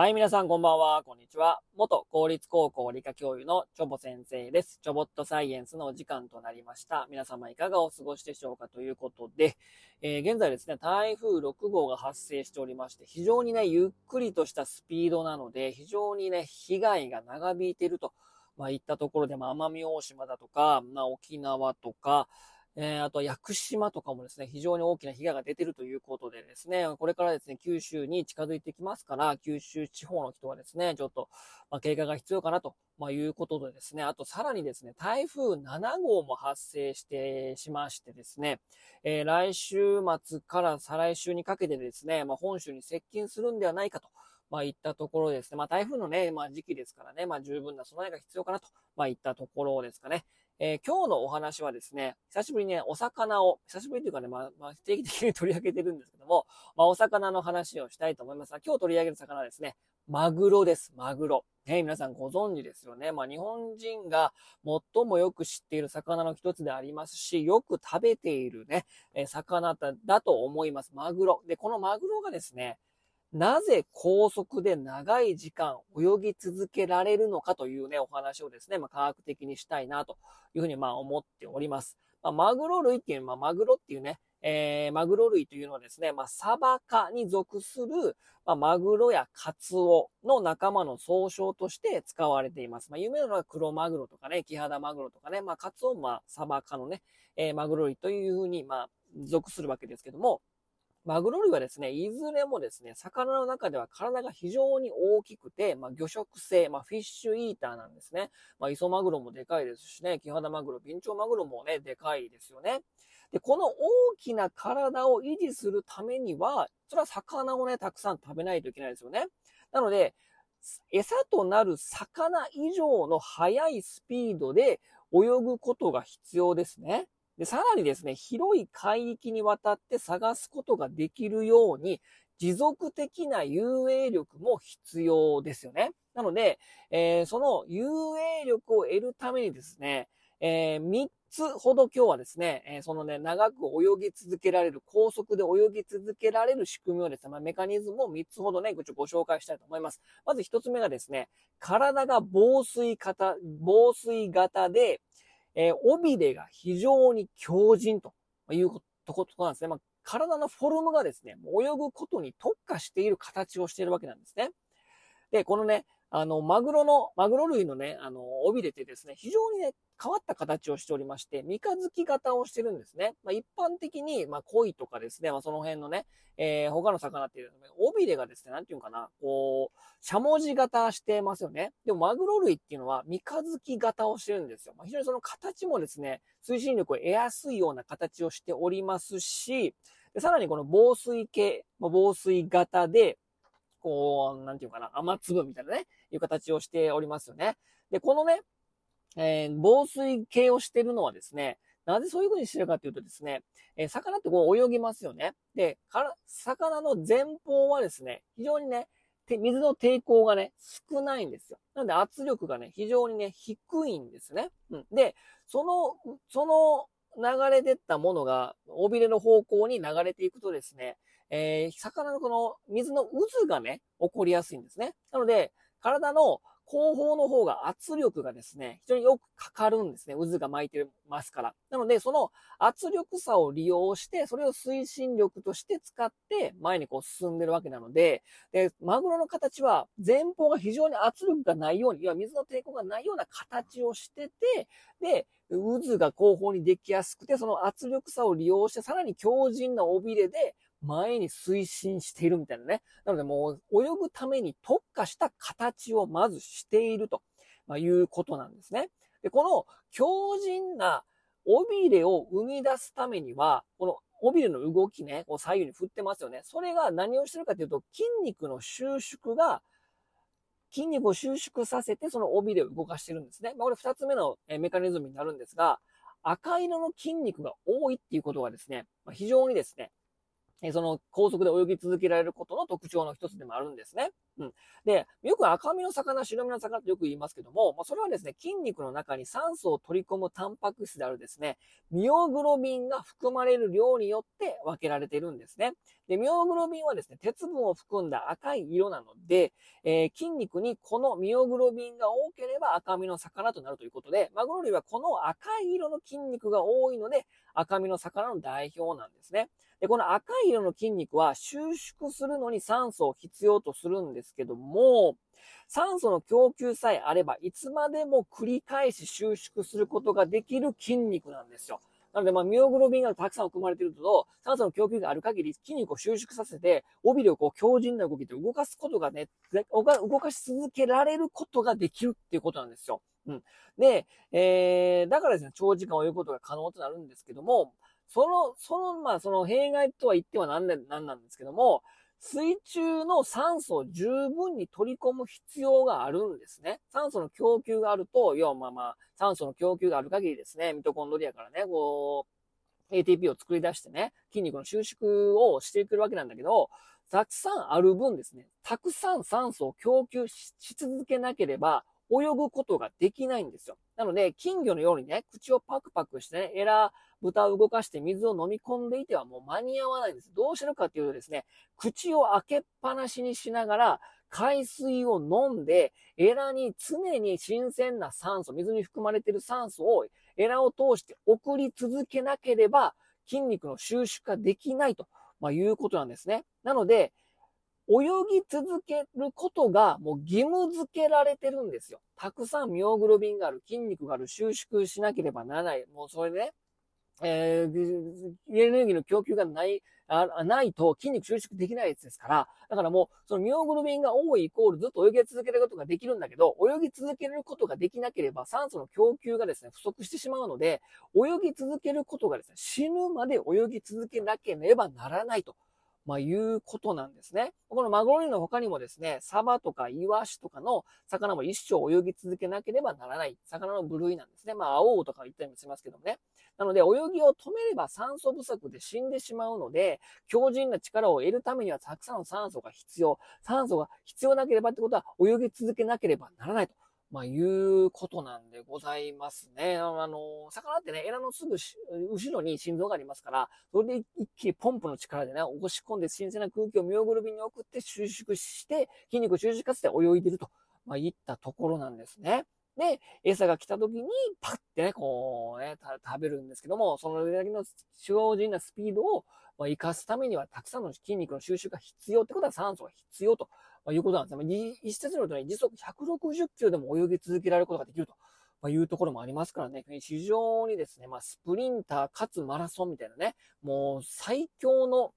はい、皆さんこんばんは、こんにちは。元公立高校理科教諭のチョボ先生です。チョボットサイエンスのお時間となりました。皆様いかがお過ごしでしょうかということで、えー、現在ですね、台風6号が発生しておりまして、非常にね、ゆっくりとしたスピードなので、非常にね、被害が長引いていると、まあ、いったところで、まあ、奄美大島だとか、まあ、沖縄とか、えー、あと屋久島とかもですね、非常に大きな被害が出てるということでですね、これからですね、九州に近づいてきますから、九州地方の人はですね、ちょっと、まあ、警戒が必要かなと、まあ、いうことでですね、あとさらにですね、台風7号も発生してしましてですね、えー、来週末から再来週にかけてですね、まあ、本州に接近するんではないかと、まあ、いったところですね。まあ、台風のね、まあ、時期ですからね、まあ、十分な備えが必要かなと、まあ、いったところですかね。えー、今日のお話はですね、久しぶりにね、お魚を、久しぶりというかね、まあ、まあ、定期的に取り上げてるんですけども、まあ、お魚の話をしたいと思いますが、今日取り上げる魚はですね、マグロです、マグロ。ね、皆さんご存知ですよね。まあ、日本人が最もよく知っている魚の一つでありますし、よく食べているね、え魚だと思います。マグロ。で、このマグロがですね、なぜ高速で長い時間泳ぎ続けられるのかというね、お話をですね、まあ、科学的にしたいなというふうにまあ思っております。まあ、マグロ類っていう、まあ、マグロっていうね、えー、マグロ類というのはですね、まあ、サバ科に属する、まあ、マグロやカツオの仲間の総称として使われています。まあ、有名なのは黒マグロとかね、キハダマグロとかね、まあ、カツオもまあ、サバ科のね、えー、マグロ類というふうに、まあ、属するわけですけども、マグロ類はですね、いずれもですね、魚の中では体が非常に大きくて、まあ、魚食性、まあ、 fish eater なんですね。まあ、磯マグロもでかいですしね、キハダマグロ、ビンチョウマグロもね、でかいですよね。で、この大きな体を維持するためには、それは魚をね、たくさん食べないといけないですよね。なので、餌となる魚以上の速いスピードで泳ぐことが必要ですね。で、さらにですね、広い海域にわたって探すことができるように、持続的な遊泳力も必要ですよね。なので、えー、その遊泳力を得るためにですね、えー、3つほど今日はですね、えー、そのね、長く泳ぎ続けられる、高速で泳ぎ続けられる仕組みをですね、まあ、メカニズムを3つほどね、ご紹介したいと思います。まず1つ目がですね、体が防水型、防水型で、えー、尾びれが非常に強靭というとことなんですね。まあ、体のフォルムがですね、泳ぐことに特化している形をしているわけなんですね。で、このね、あの、マグロの、マグロ類のね、あの、尾びれってですね、非常にね、変わった形をしておりまして、三日月型をしてるんですね。まあ、一般的に、まあ、鯉とかですね、まあ、その辺のね、えー、他の魚っていうのは、尾びれがですね、なんていうかな、こう、しゃもじ型してますよね。でも、マグロ類っていうのは、三日月型をしてるんですよ。まあ、非常にその形もですね、推進力を得やすいような形をしておりますし、さらにこの防水系、防水型で、こう、なんていうかな、雨粒みたいなね、いう形をしておりますよね。で、このね、えー、防水系をしてるのはですね、なぜそういう風にしてるかっていうとですね、えー、魚ってこう泳ぎますよね。で、魚の前方はですね、非常にね、水の抵抗がね、少ないんですよ。なので圧力がね、非常にね、低いんですね。うん。で、その、その流れ出たものが、尾びれの方向に流れていくとですね、えー、魚のこの水の渦がね、起こりやすいんですね。なので、体の後方の方が圧力がですね、非常によくかかるんですね。渦が巻いてますから。なので、その圧力差を利用して、それを推進力として使って前にこう進んでるわけなので、で、マグロの形は前方が非常に圧力がないように、要は水の抵抗がないような形をしてて、で、渦が後方にできやすくて、その圧力差を利用して、さらに強靭な尾びれで、前に推進しているみたいなね。なのでもう泳ぐために特化した形をまずしているということなんですね。で、この強靭な尾びれを生み出すためには、この尾びれの動きね、こう左右に振ってますよね。それが何をしてるかというと、筋肉の収縮が、筋肉を収縮させて、その尾びれを動かしてるんですね。まあ、これ二つ目のメカニズムになるんですが、赤色の筋肉が多いっていうことがですね、非常にですね、その高速で泳ぎ続けられることの特徴の一つでもあるんですね。うん。で、よく赤身の魚、白身の魚ってよく言いますけども、まあ、それはですね、筋肉の中に酸素を取り込むタンパク質であるですね、ミオグロビンが含まれる量によって分けられているんですね。で、ミオグロビンはですね、鉄分を含んだ赤い色なので、えー、筋肉にこのミオグロビンが多ければ赤身の魚となるということで、マグロ類はこの赤い色の筋肉が多いので、赤身の魚の代表なんですね。で、この赤い色の筋肉は収縮するのに酸素を必要とするんですですけども、酸素の供給さえあれば、いつまでも繰り返し収縮することができる筋肉なんですよ。なので、まあ、ミオグロビンがたくさん含まれていると、酸素の供給がある限り筋肉を収縮させて、尾びれをこう強靭な動きで動かすことがね、動かし続けられることができるっていうことなんですよ。うん。で、えー、だからですね、長時間泳ぐことが可能となるんですけども、その、その、まあ、その弊害とは言っては何で、何なんですけども、水中の酸素を十分に取り込む必要があるんですね。酸素の供給があると、要はまあまあ、酸素の供給がある限りですね、ミトコンドリアからね、こう、ATP を作り出してね、筋肉の収縮をしていくわけなんだけど、たくさんある分ですね、たくさん酸素を供給し続けなければ、泳ぐことができないんですよ。なので、金魚のようにね、口をパクパクしてね、エラー、豚を動かして水を飲み込んでいてはもう間に合わないんです。どうしてるかっていうとですね、口を開けっぱなしにしながら、海水を飲んで、エラに常に新鮮な酸素、水に含まれている酸素をエラを通して送り続けなければ、筋肉の収縮ができないと、まあ、いうことなんですね。なので、泳ぎ続けることがもう義務付けられてるんですよ。たくさんミオグロビンがある、筋肉がある、収縮しなければならない。もうそれでね、えー、エネルギーの供給がない、あないと筋肉収縮できないやつですから、だからもう、そのミオグロビンが多いイコールずっと泳ぎ続けることができるんだけど、泳ぎ続けることができなければ酸素の供給がですね、不足してしまうので、泳ぎ続けることがですね、死ぬまで泳ぎ続けなければならないと。まあ、いうことなんですね。このマグロ類の他にもですね、サバとかイワシとかの魚も一生泳ぎ続けなければならない魚の部類なんですね。まあ、青とか言ったりもしますけどもね。なので、泳ぎを止めれば酸素不足で死んでしまうので、強靭な力を得るためにはたくさんの酸素が必要。酸素が必要なければってことは、泳ぎ続けなければならないと。まあ、いうことなんでございますね。あの、魚ってね、エラのすぐ後ろに心臓がありますから、それで一気にポンプの力でね、押し込んで新鮮な空気をミオグルビンに送って収縮して、筋肉を収縮させて泳いでると、まあ、いったところなんですね。で、餌が来た時に、パッてね、こうね、食べるんですけども、その上だけの超人なスピードを、まあ、活かすためには、たくさんの筋肉の収縮が必要ってことは酸素が必要と。ま、いうことなんですね。一説によるとね、時速160キロでも泳ぎ続けられることができると。ま、いうところもありますからね、非常にですね、まあ、スプリンターかつマラソンみたいなね、もう最強の、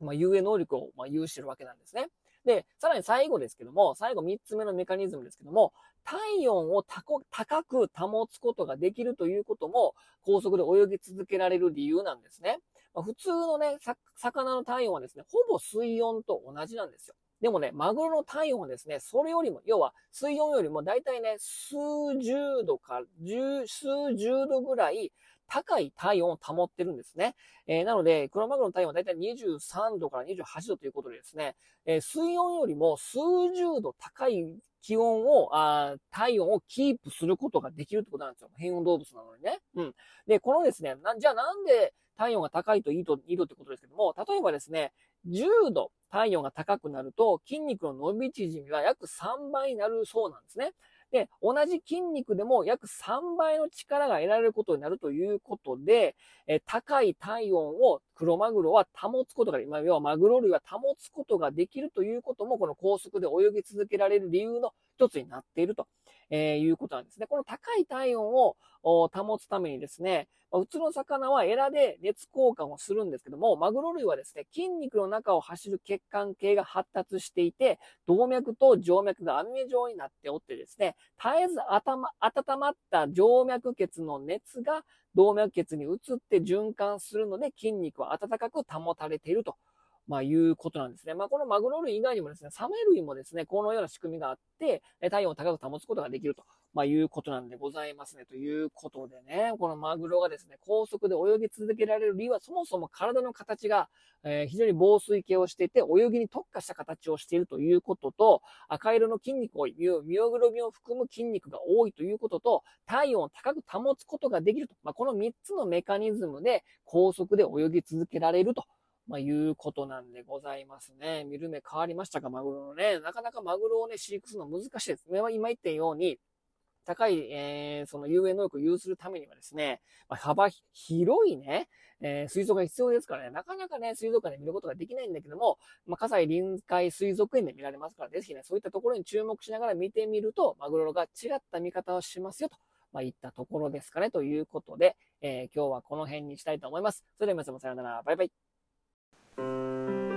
ま、遊泳能力を、ま、有してるわけなんですね。で、さらに最後ですけども、最後3つ目のメカニズムですけども、体温を高く保つことができるということも、高速で泳ぎ続けられる理由なんですね。まあ、普通のね、魚の体温はですね、ほぼ水温と同じなんですよ。でもね、マグロの体温はですね、それよりも、要は水温よりも大体ね、数十度か、十、数十度ぐらい高い体温を保ってるんですね。えー、なので、クロマグロの体温は大体23度から28度ということでですね、えー、水温よりも数十度高い気温を、あ体温をキープすることができるってことなんですよ。変温動物なのにね。うん。で、このですね、なじゃあなんで体温が高いといいと、いいとってことですけども、例えばですね、10度体温が高くなると筋肉の伸び縮みは約3倍になるそうなんですね。で、同じ筋肉でも約3倍の力が得られることになるということで、え高い体温をクロマグロは保つことが、まあ、要はマグロ類は保つことができるということも、この高速で泳ぎ続けられる理由の一つになっていると、えーいうことなんですね。この高い体温を保つためにですね、普通の魚はエラで熱交換をするんですけども、マグロ類はですね、筋肉の中を走る血管系が発達していて、動脈と静脈が網目状になっておってですね、絶えず温まった静脈血の熱が動脈血に移って循環するので、筋肉は温かく保たれているとまあ、いうことなんですね。まあ、このマグロ類以外にもですね、サメ類もですね、このような仕組みがあって、体温を高く保つことができると、まあ、いうことなんでございますね。ということでね、このマグロがですね、高速で泳ぎ続けられる理由は、そもそも体の形が、えー、非常に防水系をしていて、泳ぎに特化した形をしているということと、赤色の筋肉を、ミオグロビンを含む筋肉が多いということと、体温を高く保つことができると。まあ、この3つのメカニズムで高速で泳ぎ続けられると。まあ、いうことなんでございますね。見る目変わりましたか、マグロのね。なかなかマグロをね、飼育するの難しいです。今言ったように、高い、えー、その遊泳能力を有するためにはですね、まあ、幅広いね、えー、水槽が必要ですからね、なかなかね、水族館で見ることができないんだけども、まあ、葛西臨海水族園で見られますから、ぜひね、そういったところに注目しながら見てみると、マグロが違った見方をしますよと。まあ、いったところですかね。ということで、えー、今日はこの辺にしたいと思います。それでは皆様さようなら。バイバイ。Música